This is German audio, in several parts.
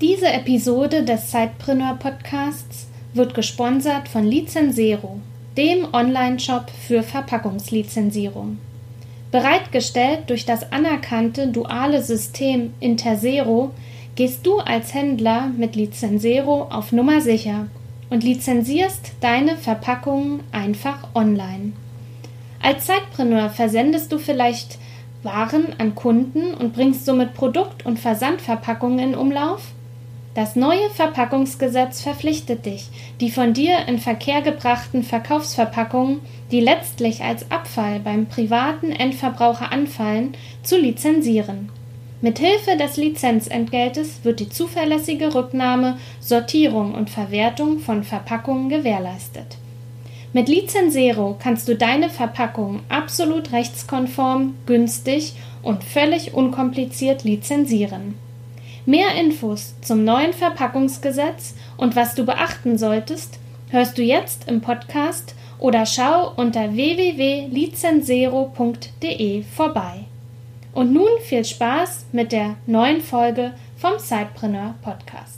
Diese Episode des Sidepreneur Podcasts wird gesponsert von Lizenzero, dem Online-Shop für Verpackungslizenzierung. Bereitgestellt durch das anerkannte duale System Intersero gehst du als Händler mit Lizenzero auf Nummer sicher und lizenzierst deine Verpackungen einfach online. Als Zeitpreneur versendest du vielleicht Waren an Kunden und bringst somit Produkt- und Versandverpackungen in Umlauf? Das neue Verpackungsgesetz verpflichtet dich, die von dir in Verkehr gebrachten Verkaufsverpackungen, die letztlich als Abfall beim privaten Endverbraucher anfallen, zu lizenzieren. Mithilfe des Lizenzentgeltes wird die zuverlässige Rücknahme, Sortierung und Verwertung von Verpackungen gewährleistet. Mit Lizenzero kannst du deine Verpackungen absolut rechtskonform, günstig und völlig unkompliziert lizenzieren. Mehr Infos zum neuen Verpackungsgesetz und was du beachten solltest, hörst du jetzt im Podcast oder schau unter www.lizenzero.de vorbei. Und nun viel Spaß mit der neuen Folge vom Sidepreneur Podcast.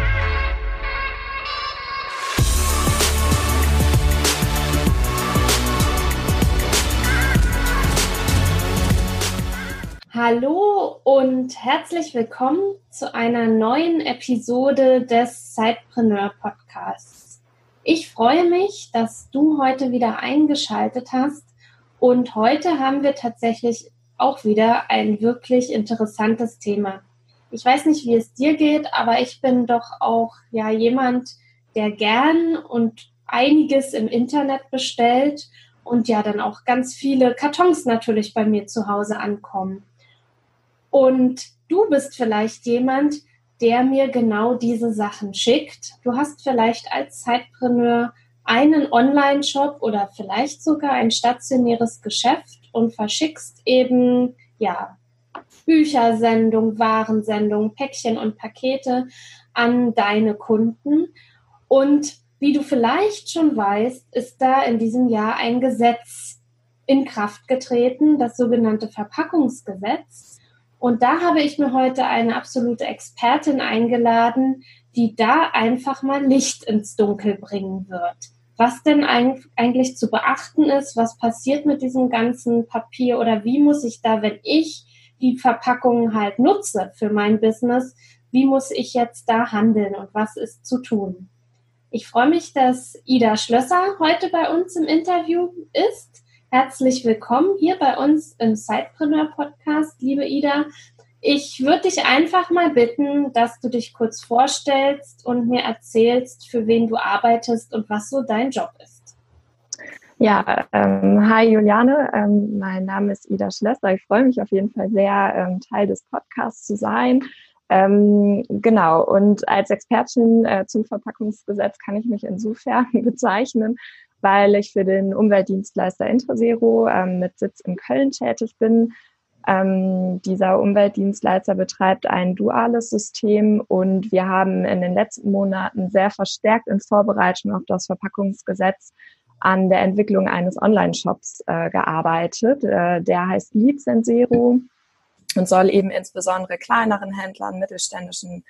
Hallo und herzlich willkommen zu einer neuen Episode des Sidepreneur Podcasts. Ich freue mich, dass du heute wieder eingeschaltet hast und heute haben wir tatsächlich auch wieder ein wirklich interessantes Thema. Ich weiß nicht, wie es dir geht, aber ich bin doch auch ja jemand, der gern und einiges im Internet bestellt und ja dann auch ganz viele Kartons natürlich bei mir zu Hause ankommen. Und du bist vielleicht jemand, der mir genau diese Sachen schickt. Du hast vielleicht als Zeitpreneur einen Online-Shop oder vielleicht sogar ein stationäres Geschäft und verschickst eben, ja, Büchersendung, Warensendung, Päckchen und Pakete an deine Kunden. Und wie du vielleicht schon weißt, ist da in diesem Jahr ein Gesetz in Kraft getreten, das sogenannte Verpackungsgesetz. Und da habe ich mir heute eine absolute Expertin eingeladen, die da einfach mal Licht ins Dunkel bringen wird. Was denn eigentlich zu beachten ist, was passiert mit diesem ganzen Papier oder wie muss ich da, wenn ich die Verpackungen halt nutze für mein Business, wie muss ich jetzt da handeln und was ist zu tun? Ich freue mich, dass Ida Schlösser heute bei uns im Interview ist. Herzlich willkommen hier bei uns im Sidepreneur Podcast, liebe Ida. Ich würde dich einfach mal bitten, dass du dich kurz vorstellst und mir erzählst, für wen du arbeitest und was so dein Job ist. Ja, ähm, hi Juliane, ähm, mein Name ist Ida Schlösser. Ich freue mich auf jeden Fall sehr, ähm, Teil des Podcasts zu sein. Ähm, genau, und als Expertin äh, zum Verpackungsgesetz kann ich mich insofern bezeichnen, weil ich für den Umweltdienstleister Intersero ähm, mit Sitz in Köln tätig bin. Ähm, dieser Umweltdienstleister betreibt ein duales System und wir haben in den letzten Monaten sehr verstärkt in Vorbereitung auf das Verpackungsgesetz an der Entwicklung eines Online-Shops äh, gearbeitet. Äh, der heißt Lizenzero und soll eben insbesondere kleineren Händlern, mittelständischen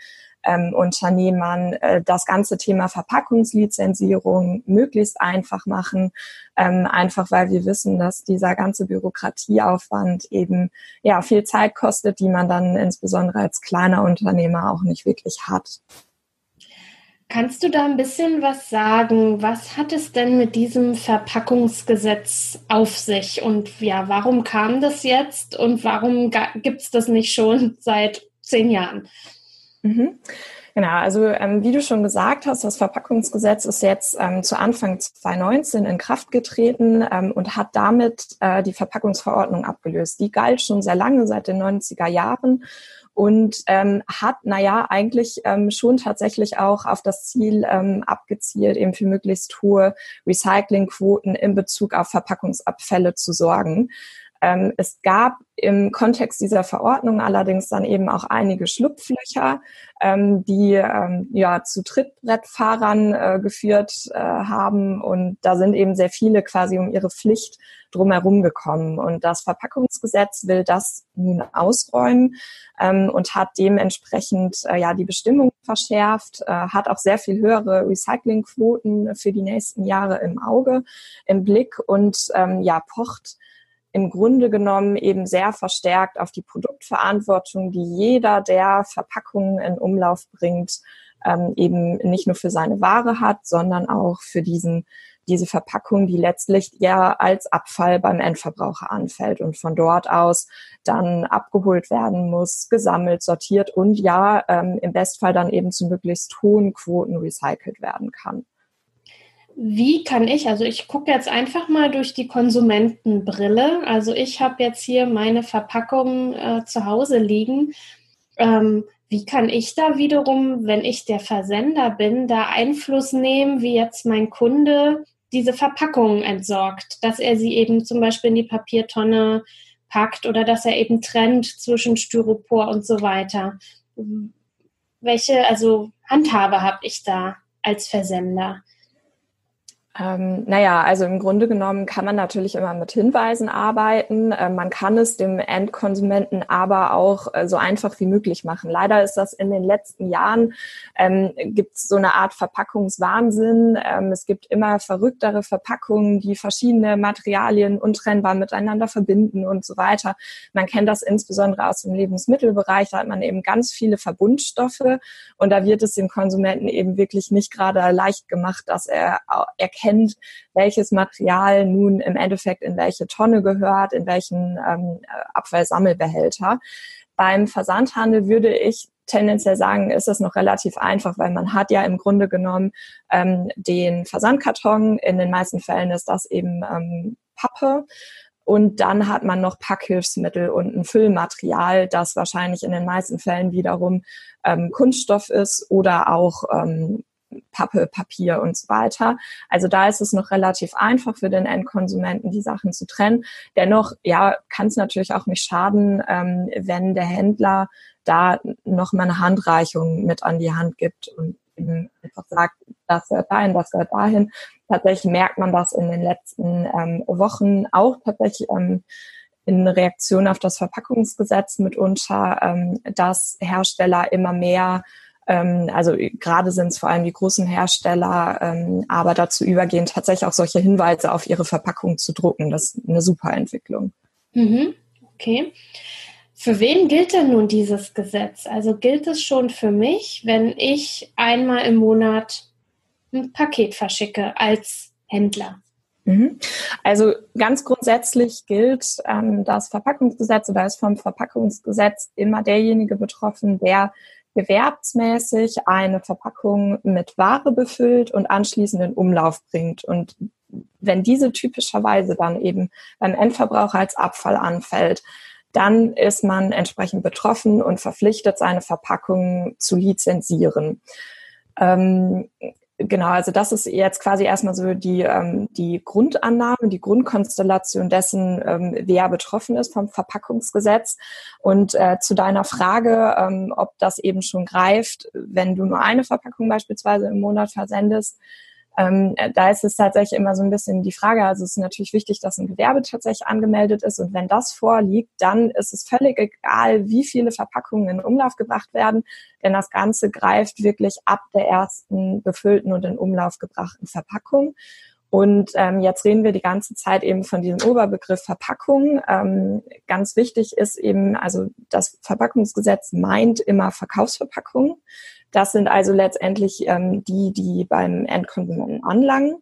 ähm, Unternehmern äh, das ganze Thema Verpackungslizenzierung möglichst einfach machen, ähm, einfach weil wir wissen, dass dieser ganze Bürokratieaufwand eben ja viel Zeit kostet, die man dann insbesondere als kleiner Unternehmer auch nicht wirklich hat. Kannst du da ein bisschen was sagen? Was hat es denn mit diesem Verpackungsgesetz auf sich? Und ja, warum kam das jetzt und warum gibt es das nicht schon seit zehn Jahren? Mhm. Genau, also ähm, wie du schon gesagt hast, das Verpackungsgesetz ist jetzt ähm, zu Anfang 2019 in Kraft getreten ähm, und hat damit äh, die Verpackungsverordnung abgelöst. Die galt schon sehr lange, seit den 90er Jahren und ähm, hat, naja, eigentlich ähm, schon tatsächlich auch auf das Ziel ähm, abgezielt, eben für möglichst hohe Recyclingquoten in Bezug auf Verpackungsabfälle zu sorgen. Ähm, es gab im Kontext dieser Verordnung allerdings dann eben auch einige Schlupflöcher, ähm, die ähm, ja zu Trittbrettfahrern äh, geführt äh, haben. Und da sind eben sehr viele quasi um ihre Pflicht drumherum gekommen. Und das Verpackungsgesetz will das nun ausräumen ähm, und hat dementsprechend äh, ja die Bestimmung verschärft, äh, hat auch sehr viel höhere Recyclingquoten für die nächsten Jahre im Auge, im Blick und ähm, ja pocht im Grunde genommen eben sehr verstärkt auf die Produktverantwortung, die jeder, der Verpackungen in Umlauf bringt, ähm, eben nicht nur für seine Ware hat, sondern auch für diesen diese Verpackung, die letztlich ja als Abfall beim Endverbraucher anfällt und von dort aus dann abgeholt werden muss, gesammelt, sortiert und ja ähm, im Bestfall dann eben zu möglichst hohen Quoten recycelt werden kann. Wie kann ich, also ich gucke jetzt einfach mal durch die Konsumentenbrille. Also ich habe jetzt hier meine Verpackung äh, zu Hause liegen. Ähm, wie kann ich da wiederum, wenn ich der Versender bin, da Einfluss nehmen, wie jetzt mein Kunde diese Verpackung entsorgt, dass er sie eben zum Beispiel in die Papiertonne packt oder dass er eben trennt zwischen Styropor und so weiter. Welche, also Handhabe habe ich da als Versender? Ähm, naja, also im Grunde genommen kann man natürlich immer mit Hinweisen arbeiten. Äh, man kann es dem Endkonsumenten aber auch äh, so einfach wie möglich machen. Leider ist das in den letzten Jahren, ähm, gibt es so eine Art Verpackungswahnsinn. Ähm, es gibt immer verrücktere Verpackungen, die verschiedene Materialien untrennbar miteinander verbinden und so weiter. Man kennt das insbesondere aus dem Lebensmittelbereich. Da hat man eben ganz viele Verbundstoffe und da wird es dem Konsumenten eben wirklich nicht gerade leicht gemacht, dass er erkennt, erkennt, welches Material nun im Endeffekt in welche Tonne gehört, in welchen ähm, Abfallsammelbehälter. Beim Versandhandel würde ich tendenziell sagen, ist das noch relativ einfach, weil man hat ja im Grunde genommen ähm, den Versandkarton. In den meisten Fällen ist das eben ähm, Pappe. Und dann hat man noch Packhilfsmittel und ein Füllmaterial, das wahrscheinlich in den meisten Fällen wiederum ähm, Kunststoff ist oder auch ähm, Pappe, Papier und so weiter. Also da ist es noch relativ einfach für den Endkonsumenten, die Sachen zu trennen. Dennoch, ja, kann es natürlich auch nicht schaden, ähm, wenn der Händler da noch mal eine Handreichung mit an die Hand gibt und eben einfach sagt, das gehört dahin, das gehört dahin. Tatsächlich merkt man das in den letzten ähm, Wochen auch tatsächlich ähm, in Reaktion auf das Verpackungsgesetz mitunter, ähm, dass Hersteller immer mehr also gerade sind es vor allem die großen Hersteller, ähm, aber dazu übergehen, tatsächlich auch solche Hinweise auf ihre Verpackung zu drucken. Das ist eine super Entwicklung. Mhm. Okay. Für wen gilt denn nun dieses Gesetz? Also gilt es schon für mich, wenn ich einmal im Monat ein Paket verschicke als Händler? Mhm. Also ganz grundsätzlich gilt ähm, das Verpackungsgesetz oder ist vom Verpackungsgesetz immer derjenige betroffen, der gewerbsmäßig eine Verpackung mit Ware befüllt und anschließend in Umlauf bringt. Und wenn diese typischerweise dann eben beim Endverbraucher als Abfall anfällt, dann ist man entsprechend betroffen und verpflichtet, seine Verpackung zu lizenzieren. Ähm, Genau, also das ist jetzt quasi erstmal so die, ähm, die Grundannahme, die Grundkonstellation dessen, ähm, wer betroffen ist vom Verpackungsgesetz. Und äh, zu deiner Frage, ähm, ob das eben schon greift, wenn du nur eine Verpackung beispielsweise im Monat versendest, ähm, äh, da ist es tatsächlich immer so ein bisschen die Frage, also es ist natürlich wichtig, dass ein Gewerbe tatsächlich angemeldet ist und wenn das vorliegt, dann ist es völlig egal, wie viele Verpackungen in Umlauf gebracht werden, denn das Ganze greift wirklich ab der ersten befüllten und in Umlauf gebrachten Verpackung. Und ähm, jetzt reden wir die ganze Zeit eben von diesem Oberbegriff Verpackung. Ähm, ganz wichtig ist eben, also das Verpackungsgesetz meint immer Verkaufsverpackungen. Das sind also letztendlich ähm, die, die beim Endkonsumenten anlangen.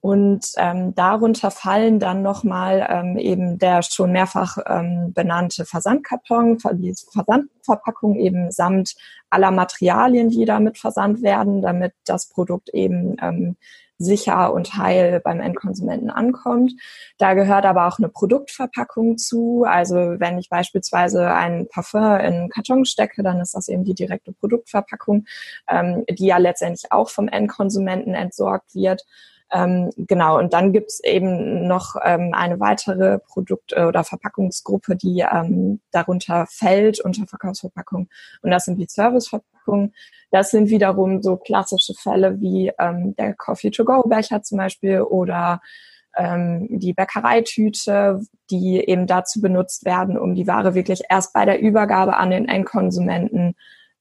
Und ähm, darunter fallen dann nochmal ähm, eben der schon mehrfach ähm, benannte Versandkarton, die Versandverpackung eben samt aller Materialien, die damit versandt werden, damit das Produkt eben ähm, sicher und heil beim Endkonsumenten ankommt. Da gehört aber auch eine Produktverpackung zu. Also wenn ich beispielsweise ein Parfum in Karton stecke, dann ist das eben die direkte Produktverpackung, ähm, die ja letztendlich auch vom Endkonsumenten entsorgt wird. Ähm, genau, und dann gibt's eben noch ähm, eine weitere Produkt- oder Verpackungsgruppe, die ähm, darunter fällt, unter Verkaufsverpackung. Und das sind die Serviceverpackungen. Das sind wiederum so klassische Fälle wie ähm, der Coffee-to-go-Becher zum Beispiel oder ähm, die Bäckereitüte, die eben dazu benutzt werden, um die Ware wirklich erst bei der Übergabe an den Endkonsumenten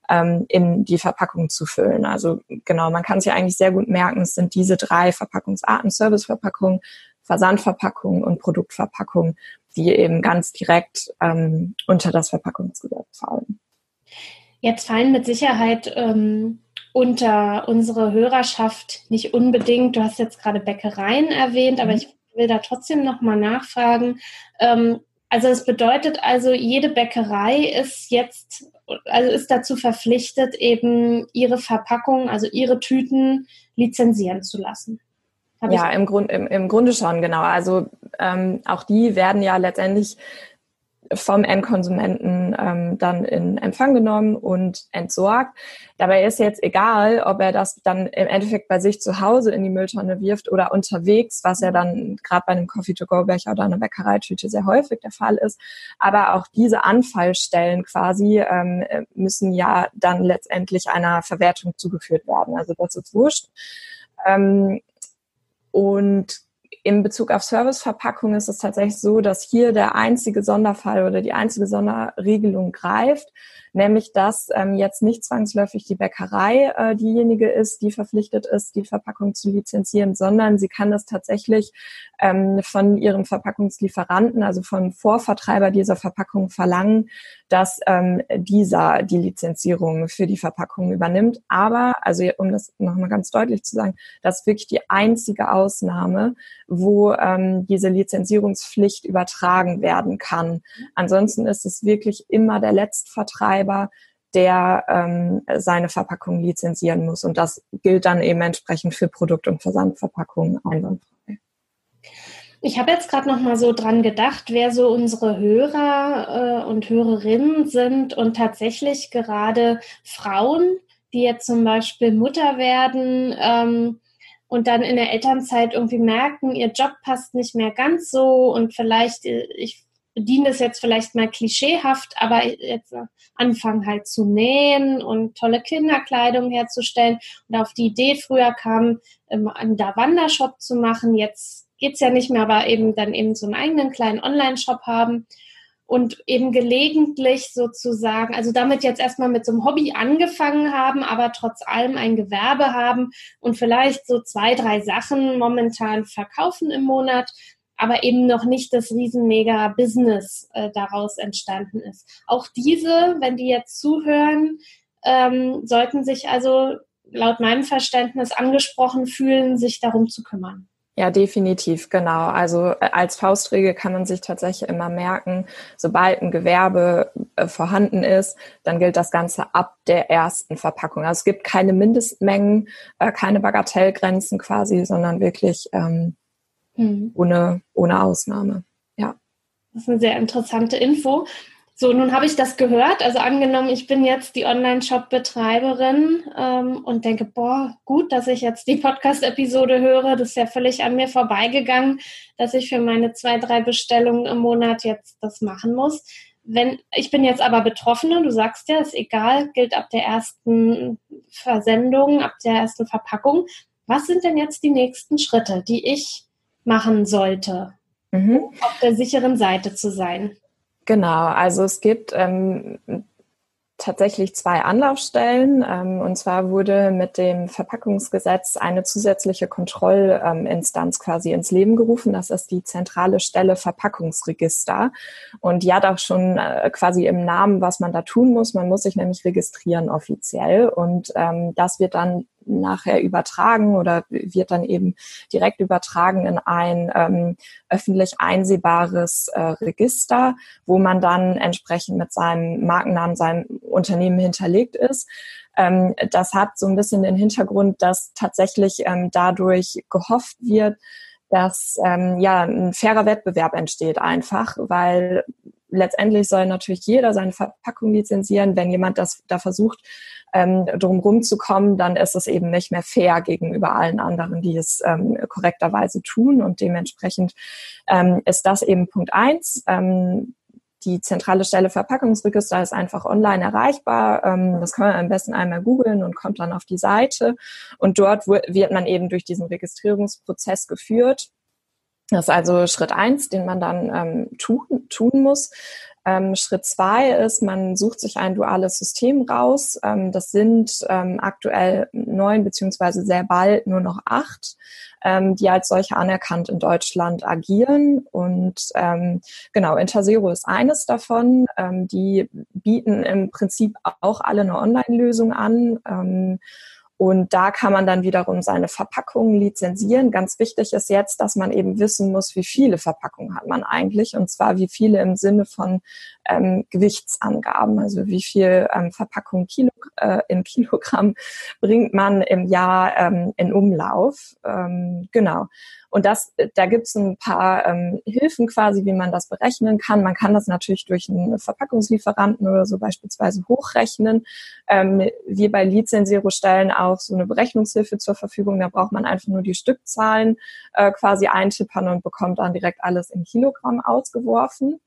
ähm, in die Verpackung zu füllen. Also genau, man kann sich eigentlich sehr gut merken, es sind diese drei Verpackungsarten, Serviceverpackung, Versandverpackung und Produktverpackung, die eben ganz direkt ähm, unter das Verpackungsgesetz fallen. Jetzt fallen mit Sicherheit ähm, unter unsere Hörerschaft nicht unbedingt, du hast jetzt gerade Bäckereien erwähnt, aber mhm. ich will da trotzdem nochmal nachfragen. Ähm, also es bedeutet also, jede Bäckerei ist jetzt, also ist dazu verpflichtet, eben ihre Verpackung, also ihre Tüten lizenzieren zu lassen. Hab ja, im, Grund, im, im Grunde schon, genau. Also ähm, auch die werden ja letztendlich vom Endkonsumenten ähm, dann in Empfang genommen und entsorgt. Dabei ist jetzt egal, ob er das dann im Endeffekt bei sich zu Hause in die Mülltonne wirft oder unterwegs, was ja dann gerade bei einem Coffee-to-go-Becher oder einer Bäckereitüte sehr häufig der Fall ist. Aber auch diese Anfallstellen quasi ähm, müssen ja dann letztendlich einer Verwertung zugeführt werden. Also das ist wurscht. Ähm, und in Bezug auf Serviceverpackung ist es tatsächlich so, dass hier der einzige Sonderfall oder die einzige Sonderregelung greift, nämlich dass ähm, jetzt nicht zwangsläufig die Bäckerei äh, diejenige ist, die verpflichtet ist, die Verpackung zu lizenzieren, sondern sie kann das tatsächlich ähm, von ihrem Verpackungslieferanten, also vom Vorvertreiber dieser Verpackung verlangen, dass ähm, dieser die Lizenzierung für die Verpackung übernimmt. Aber, also um das nochmal ganz deutlich zu sagen, das ist wirklich die einzige Ausnahme, wo ähm, diese Lizenzierungspflicht übertragen werden kann. Ansonsten ist es wirklich immer der Letztvertreiber, der ähm, seine Verpackung lizenzieren muss. Und das gilt dann eben entsprechend für Produkt- und Versandverpackungen einwandfrei. Ich habe jetzt gerade noch mal so dran gedacht, wer so unsere Hörer äh, und Hörerinnen sind und tatsächlich gerade Frauen, die jetzt zum Beispiel Mutter werden ähm, und dann in der Elternzeit irgendwie merken, ihr Job passt nicht mehr ganz so und vielleicht, äh, ich bediene das jetzt vielleicht mal klischeehaft, aber jetzt anfangen halt zu nähen und tolle Kinderkleidung herzustellen. Und auf die Idee früher kam, ähm, einen da Wandershop zu machen, jetzt geht's ja nicht mehr, aber eben dann eben so einen eigenen kleinen Online-Shop haben und eben gelegentlich sozusagen, also damit jetzt erstmal mit so einem Hobby angefangen haben, aber trotz allem ein Gewerbe haben und vielleicht so zwei, drei Sachen momentan verkaufen im Monat, aber eben noch nicht das riesen mega Business äh, daraus entstanden ist. Auch diese, wenn die jetzt zuhören, ähm, sollten sich also laut meinem Verständnis angesprochen fühlen, sich darum zu kümmern. Ja, definitiv, genau. Also äh, als Faustregel kann man sich tatsächlich immer merken, sobald ein Gewerbe äh, vorhanden ist, dann gilt das Ganze ab der ersten Verpackung. Also es gibt keine Mindestmengen, äh, keine Bagatellgrenzen quasi, sondern wirklich ähm, hm. ohne, ohne Ausnahme. Ja. Das ist eine sehr interessante Info. So, nun habe ich das gehört. Also angenommen, ich bin jetzt die Online-Shop-Betreiberin ähm, und denke, boah, gut, dass ich jetzt die Podcast-Episode höre. Das ist ja völlig an mir vorbeigegangen, dass ich für meine zwei, drei Bestellungen im Monat jetzt das machen muss. Wenn ich bin jetzt aber Betroffene, du sagst ja, ist egal, gilt ab der ersten Versendung, ab der ersten Verpackung. Was sind denn jetzt die nächsten Schritte, die ich machen sollte, mhm. um auf der sicheren Seite zu sein? Genau, also es gibt ähm, tatsächlich zwei Anlaufstellen. Ähm, und zwar wurde mit dem Verpackungsgesetz eine zusätzliche Kontrollinstanz quasi ins Leben gerufen. Das ist die zentrale Stelle Verpackungsregister. Und die hat auch schon äh, quasi im Namen, was man da tun muss. Man muss sich nämlich registrieren offiziell. Und ähm, das wird dann nachher übertragen oder wird dann eben direkt übertragen in ein ähm, öffentlich einsehbares äh, Register, wo man dann entsprechend mit seinem Markennamen, seinem Unternehmen hinterlegt ist. Ähm, das hat so ein bisschen den Hintergrund, dass tatsächlich ähm, dadurch gehofft wird, dass ähm, ja ein fairer Wettbewerb entsteht einfach, weil letztendlich soll natürlich jeder seine Verpackung lizenzieren. Wenn jemand das da versucht, ähm, drumherum zu kommen, dann ist es eben nicht mehr fair gegenüber allen anderen, die es ähm, korrekterweise tun. Und dementsprechend ähm, ist das eben Punkt eins. Ähm, die zentrale Stelle Verpackungsregister ist einfach online erreichbar. Ähm, das kann man am besten einmal googeln und kommt dann auf die Seite. Und dort wird man eben durch diesen Registrierungsprozess geführt. Das ist also Schritt eins, den man dann ähm, tun, tun muss. Ähm, Schritt zwei ist, man sucht sich ein duales System raus. Ähm, das sind ähm, aktuell neun beziehungsweise sehr bald nur noch acht, ähm, die als solche anerkannt in Deutschland agieren. Und ähm, genau, Intersero ist eines davon. Ähm, die bieten im Prinzip auch alle eine Online-Lösung an. Und da kann man dann wiederum seine Verpackungen lizenzieren. Ganz wichtig ist jetzt, dass man eben wissen muss, wie viele Verpackungen hat man eigentlich. Und zwar wie viele im Sinne von ähm, Gewichtsangaben. Also wie viel ähm, Verpackung Kilo, äh, in Kilogramm bringt man im Jahr ähm, in Umlauf. Ähm, genau. Und das, da gibt es ein paar ähm, Hilfen quasi, wie man das berechnen kann. Man kann das natürlich durch einen Verpackungslieferanten oder so beispielsweise hochrechnen. Ähm, wir bei Lizenzero stellen auch so eine Berechnungshilfe zur Verfügung. Da braucht man einfach nur die Stückzahlen äh, quasi eintippern und bekommt dann direkt alles in Kilogramm ausgeworfen.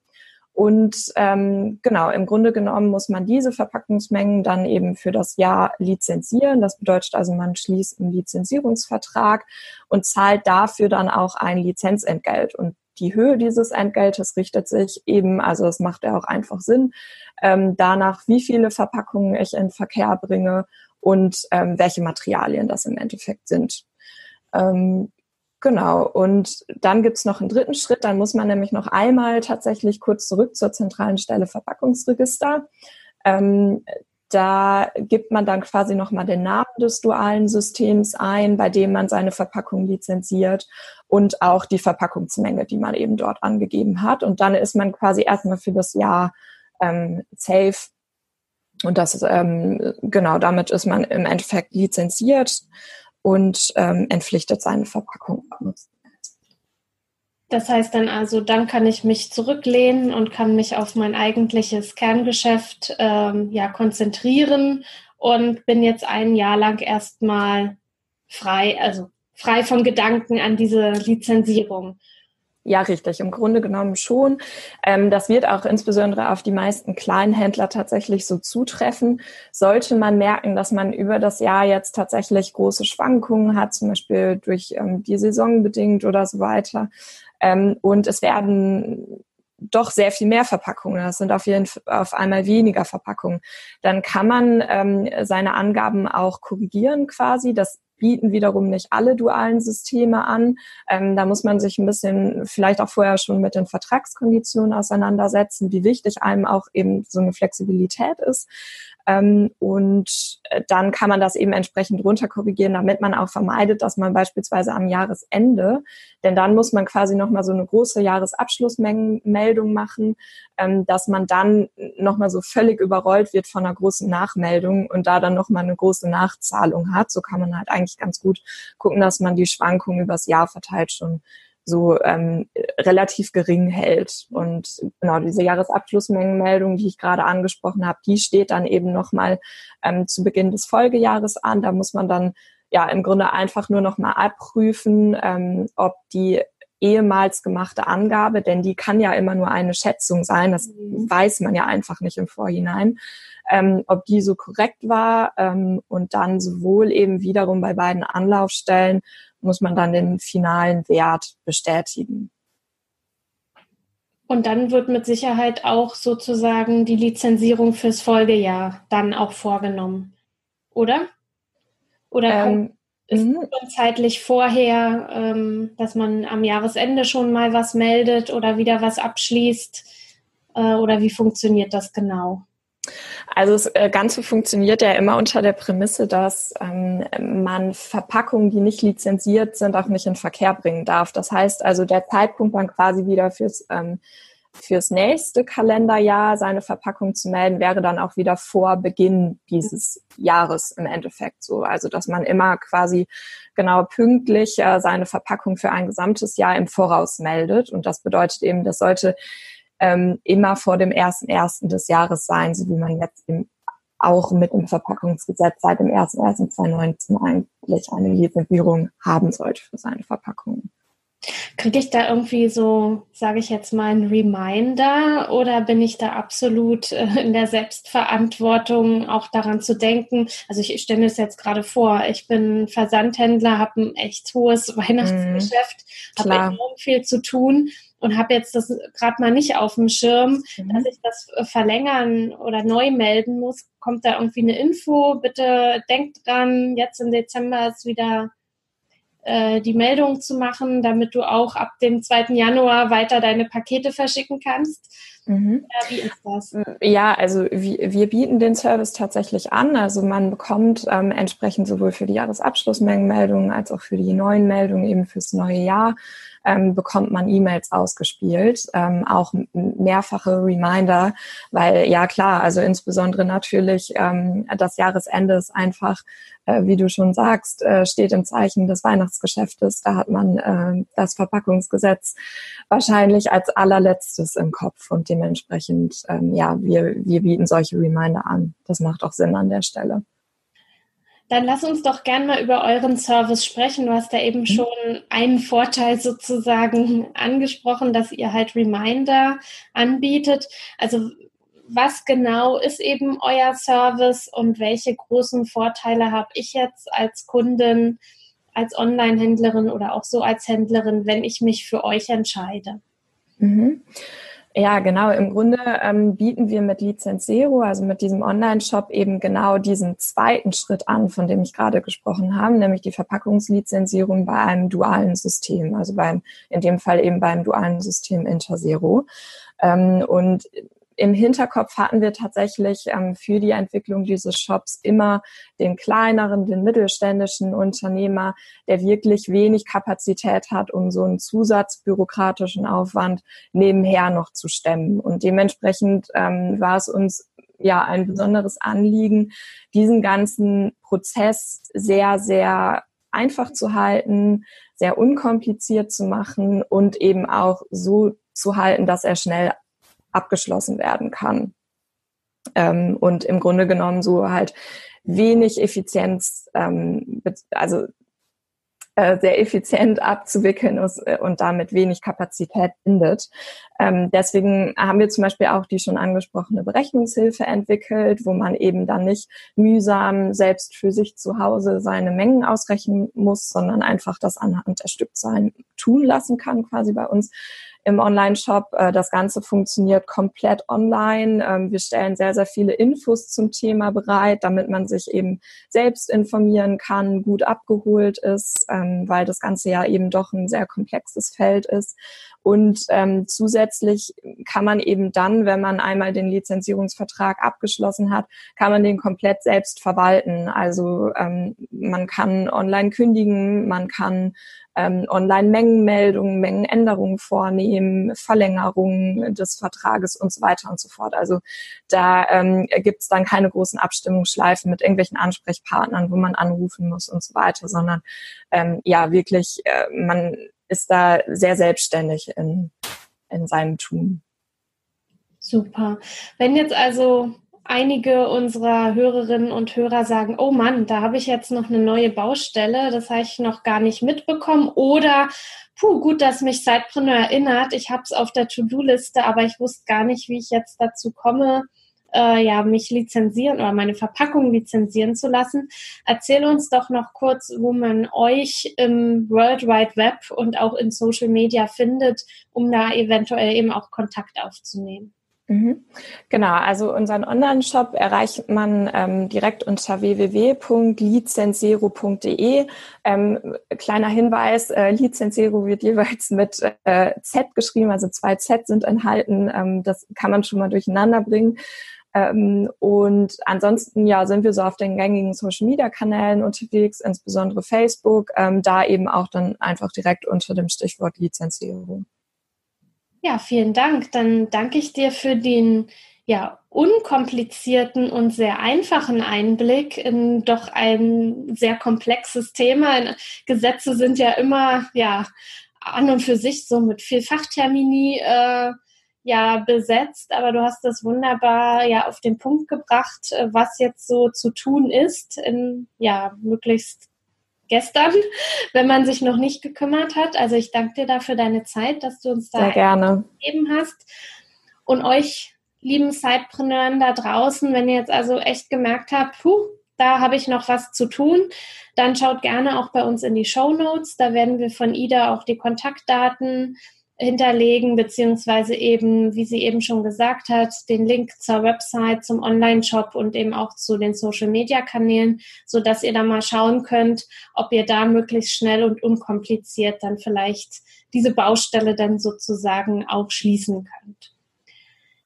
Und ähm, genau, im Grunde genommen muss man diese Verpackungsmengen dann eben für das Jahr lizenzieren. Das bedeutet also, man schließt einen Lizenzierungsvertrag und zahlt dafür dann auch ein Lizenzentgelt. Und die Höhe dieses Entgeltes richtet sich eben, also es macht ja auch einfach Sinn, ähm, danach, wie viele Verpackungen ich in Verkehr bringe und ähm, welche Materialien das im Endeffekt sind. Ähm, Genau, und dann gibt's noch einen dritten Schritt, dann muss man nämlich noch einmal tatsächlich kurz zurück zur zentralen Stelle Verpackungsregister. Ähm, da gibt man dann quasi nochmal den Namen des dualen Systems ein, bei dem man seine Verpackung lizenziert und auch die Verpackungsmenge, die man eben dort angegeben hat. Und dann ist man quasi erstmal für das Jahr ähm, safe. Und das ähm, genau, damit ist man im Endeffekt lizenziert und ähm, entpflichtet seine Verpackung. Das heißt dann also, dann kann ich mich zurücklehnen und kann mich auf mein eigentliches Kerngeschäft ähm, ja konzentrieren und bin jetzt ein Jahr lang erstmal frei, also frei von Gedanken an diese Lizenzierung. Ja, richtig. Im Grunde genommen schon. Ähm, das wird auch insbesondere auf die meisten Kleinhändler tatsächlich so zutreffen. Sollte man merken, dass man über das Jahr jetzt tatsächlich große Schwankungen hat, zum Beispiel durch ähm, die Saison bedingt oder so weiter. Ähm, und es werden doch sehr viel mehr Verpackungen. Das sind auf jeden Fall auf einmal weniger Verpackungen. Dann kann man ähm, seine Angaben auch korrigieren quasi. Das bieten wiederum nicht alle dualen Systeme an. Ähm, da muss man sich ein bisschen vielleicht auch vorher schon mit den Vertragskonditionen auseinandersetzen, wie wichtig einem auch eben so eine Flexibilität ist. Ähm, und äh, dann kann man das eben entsprechend runterkorrigieren, damit man auch vermeidet, dass man beispielsweise am Jahresende, denn dann muss man quasi nochmal so eine große Jahresabschlussmeldung machen, ähm, dass man dann nochmal so völlig überrollt wird von einer großen Nachmeldung und da dann nochmal eine große Nachzahlung hat. So kann man halt eigentlich ganz gut gucken, dass man die Schwankungen übers Jahr verteilt schon so ähm, relativ gering hält. Und genau diese Jahresabschlussmengenmeldung, die ich gerade angesprochen habe, die steht dann eben nochmal ähm, zu Beginn des Folgejahres an. Da muss man dann ja im Grunde einfach nur nochmal abprüfen, ähm, ob die ehemals gemachte Angabe, denn die kann ja immer nur eine Schätzung sein, das mhm. weiß man ja einfach nicht im Vorhinein, ähm, ob die so korrekt war ähm, und dann sowohl eben wiederum bei beiden Anlaufstellen muss man dann den finalen Wert bestätigen. Und dann wird mit Sicherheit auch sozusagen die Lizenzierung fürs Folgejahr dann auch vorgenommen, oder? Oder ähm, ist mhm. es zeitlich vorher, ähm, dass man am Jahresende schon mal was meldet oder wieder was abschließt? Äh, oder wie funktioniert das genau? Also das äh, Ganze funktioniert ja immer unter der Prämisse, dass ähm, man Verpackungen, die nicht lizenziert sind, auch nicht in Verkehr bringen darf. Das heißt also, der Zeitpunkt dann quasi wieder fürs, ähm, fürs nächste Kalenderjahr seine Verpackung zu melden, wäre dann auch wieder vor Beginn dieses Jahres im Endeffekt so. Also dass man immer quasi genau pünktlich äh, seine Verpackung für ein gesamtes Jahr im Voraus meldet. Und das bedeutet eben, das sollte ähm, immer vor dem ersten ersten des Jahres sein, so wie man jetzt im auch mit dem Verpackungsgesetz seit dem 01.01.2019 eigentlich eine Lizenzierung haben sollte für seine Verpackungen. Kriege ich da irgendwie so, sage ich jetzt mal, einen Reminder oder bin ich da absolut äh, in der Selbstverantwortung, auch daran zu denken? Also ich stelle mir das jetzt gerade vor, ich bin Versandhändler, habe ein echt hohes Weihnachtsgeschäft, mm, habe enorm viel zu tun und habe jetzt das gerade mal nicht auf dem Schirm, mhm. dass ich das äh, verlängern oder neu melden muss. Kommt da irgendwie eine Info? Bitte denkt dran, jetzt im Dezember ist wieder die Meldung zu machen, damit du auch ab dem 2. Januar weiter deine Pakete verschicken kannst. Mhm. Ja, wie ist das? Ja, also wir, wir, bieten den Service tatsächlich an. Also man bekommt ähm, entsprechend sowohl für die Jahresabschlussmengenmeldungen als auch für die neuen Meldungen eben fürs neue Jahr ähm, bekommt man E-Mails ausgespielt, ähm, auch mehrfache Reminder, weil ja klar, also insbesondere natürlich ähm, das Jahresende ist einfach, äh, wie du schon sagst, äh, steht im Zeichen des Weihnachtsgeschäftes. Da hat man äh, das Verpackungsgesetz wahrscheinlich als allerletztes im Kopf und dementsprechend, ähm, ja, wir, wir bieten solche Reminder an. Das macht auch Sinn an der Stelle. Dann lass uns doch gern mal über euren Service sprechen. Du hast da eben mhm. schon einen Vorteil sozusagen angesprochen, dass ihr halt Reminder anbietet. Also was genau ist eben euer Service und welche großen Vorteile habe ich jetzt als Kundin, als Online-Händlerin oder auch so als Händlerin, wenn ich mich für euch entscheide? Mhm. Ja, genau. Im Grunde ähm, bieten wir mit Lizenz Zero, also mit diesem Online-Shop, eben genau diesen zweiten Schritt an, von dem ich gerade gesprochen habe, nämlich die Verpackungslizenzierung bei einem dualen System, also beim, in dem Fall eben beim dualen System Interzero. Ähm, und im Hinterkopf hatten wir tatsächlich ähm, für die Entwicklung dieses Shops immer den kleineren, den mittelständischen Unternehmer, der wirklich wenig Kapazität hat, um so einen zusatzbürokratischen Aufwand nebenher noch zu stemmen. Und dementsprechend ähm, war es uns ja ein besonderes Anliegen, diesen ganzen Prozess sehr, sehr einfach zu halten, sehr unkompliziert zu machen und eben auch so zu halten, dass er schnell abgeschlossen werden kann. Ähm, und im Grunde genommen so halt wenig Effizienz, ähm, also äh, sehr effizient abzuwickeln ist, äh, und damit wenig Kapazität bindet. Ähm, deswegen haben wir zum Beispiel auch die schon angesprochene Berechnungshilfe entwickelt, wo man eben dann nicht mühsam selbst für sich zu Hause seine Mengen ausrechnen muss, sondern einfach das anhand der Stückzahlen tun lassen kann, quasi bei uns im Online-Shop. Äh, das Ganze funktioniert komplett online. Ähm, wir stellen sehr, sehr viele Infos zum Thema bereit, damit man sich eben selbst informieren kann, gut abgeholt ist, ähm, weil das Ganze ja eben doch ein sehr komplexes Feld ist. Und ähm, zusätzlich kann man eben dann, wenn man einmal den Lizenzierungsvertrag abgeschlossen hat, kann man den komplett selbst verwalten. Also ähm, man kann online kündigen, man kann ähm, Online-Mengenmeldungen, Mengenänderungen vornehmen, Verlängerungen des Vertrages und so weiter und so fort. Also da ähm, gibt es dann keine großen Abstimmungsschleifen mit irgendwelchen Ansprechpartnern, wo man anrufen muss und so weiter, sondern ähm, ja, wirklich, äh, man ist da sehr selbstständig in, in seinem Tun. Super. Wenn jetzt also einige unserer Hörerinnen und Hörer sagen, oh Mann, da habe ich jetzt noch eine neue Baustelle, das habe ich noch gar nicht mitbekommen. Oder, puh, gut, dass mich Sidepreneur erinnert, ich habe es auf der To-Do-Liste, aber ich wusste gar nicht, wie ich jetzt dazu komme, äh, ja, mich lizenzieren oder meine Verpackung lizenzieren zu lassen. Erzähl uns doch noch kurz, wo man euch im World Wide Web und auch in Social Media findet, um da eventuell eben auch Kontakt aufzunehmen. Mhm. Genau, also unseren Online-Shop erreicht man ähm, direkt unter www.lizenzero.de. Ähm, kleiner Hinweis, äh, Lizenzero wird jeweils mit äh, Z geschrieben, also zwei Z sind enthalten. Ähm, das kann man schon mal durcheinander bringen. Ähm, und ansonsten ja sind wir so auf den gängigen Social Media Kanälen unterwegs, insbesondere Facebook, ähm, da eben auch dann einfach direkt unter dem Stichwort Lizenzierung. Ja, vielen Dank. Dann danke ich dir für den ja, unkomplizierten und sehr einfachen Einblick in doch ein sehr komplexes Thema. Gesetze sind ja immer ja an und für sich so mit viel Fachtermini äh, ja besetzt, aber du hast das wunderbar ja auf den Punkt gebracht, äh, was jetzt so zu tun ist, in ja möglichst gestern, wenn man sich noch nicht gekümmert hat. Also ich danke dir dafür deine Zeit, dass du uns da gegeben hast. Und euch, lieben Sidepreneuren da draußen, wenn ihr jetzt also echt gemerkt habt, puh, da habe ich noch was zu tun, dann schaut gerne auch bei uns in die Show Notes. Da werden wir von Ida auch die Kontaktdaten hinterlegen, beziehungsweise eben, wie sie eben schon gesagt hat, den Link zur Website, zum Online-Shop und eben auch zu den Social-Media-Kanälen, so dass ihr da mal schauen könnt, ob ihr da möglichst schnell und unkompliziert dann vielleicht diese Baustelle dann sozusagen auch schließen könnt.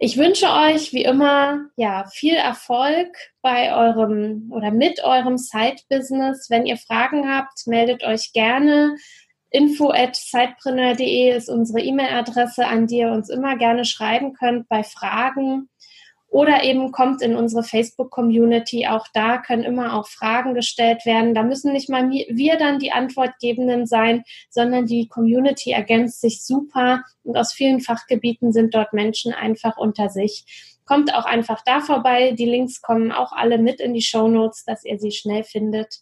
Ich wünsche euch wie immer ja viel Erfolg bei eurem oder mit eurem Side-Business. Wenn ihr Fragen habt, meldet euch gerne info at sidepreneur.de ist unsere E-Mail-Adresse, an die ihr uns immer gerne schreiben könnt bei Fragen. Oder eben kommt in unsere Facebook-Community. Auch da können immer auch Fragen gestellt werden. Da müssen nicht mal wir dann die Antwortgebenden sein, sondern die Community ergänzt sich super. Und aus vielen Fachgebieten sind dort Menschen einfach unter sich. Kommt auch einfach da vorbei. Die Links kommen auch alle mit in die Show Notes, dass ihr sie schnell findet.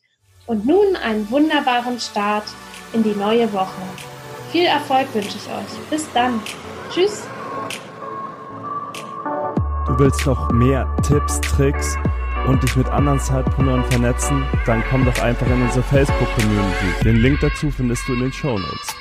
Und nun einen wunderbaren Start in die neue Woche. Viel Erfolg wünsche ich euch. Bis dann. Tschüss. Du willst noch mehr Tipps, Tricks und dich mit anderen Zeitpreneuren vernetzen? Dann komm doch einfach in unsere Facebook-Community. Den Link dazu findest du in den Show Notes.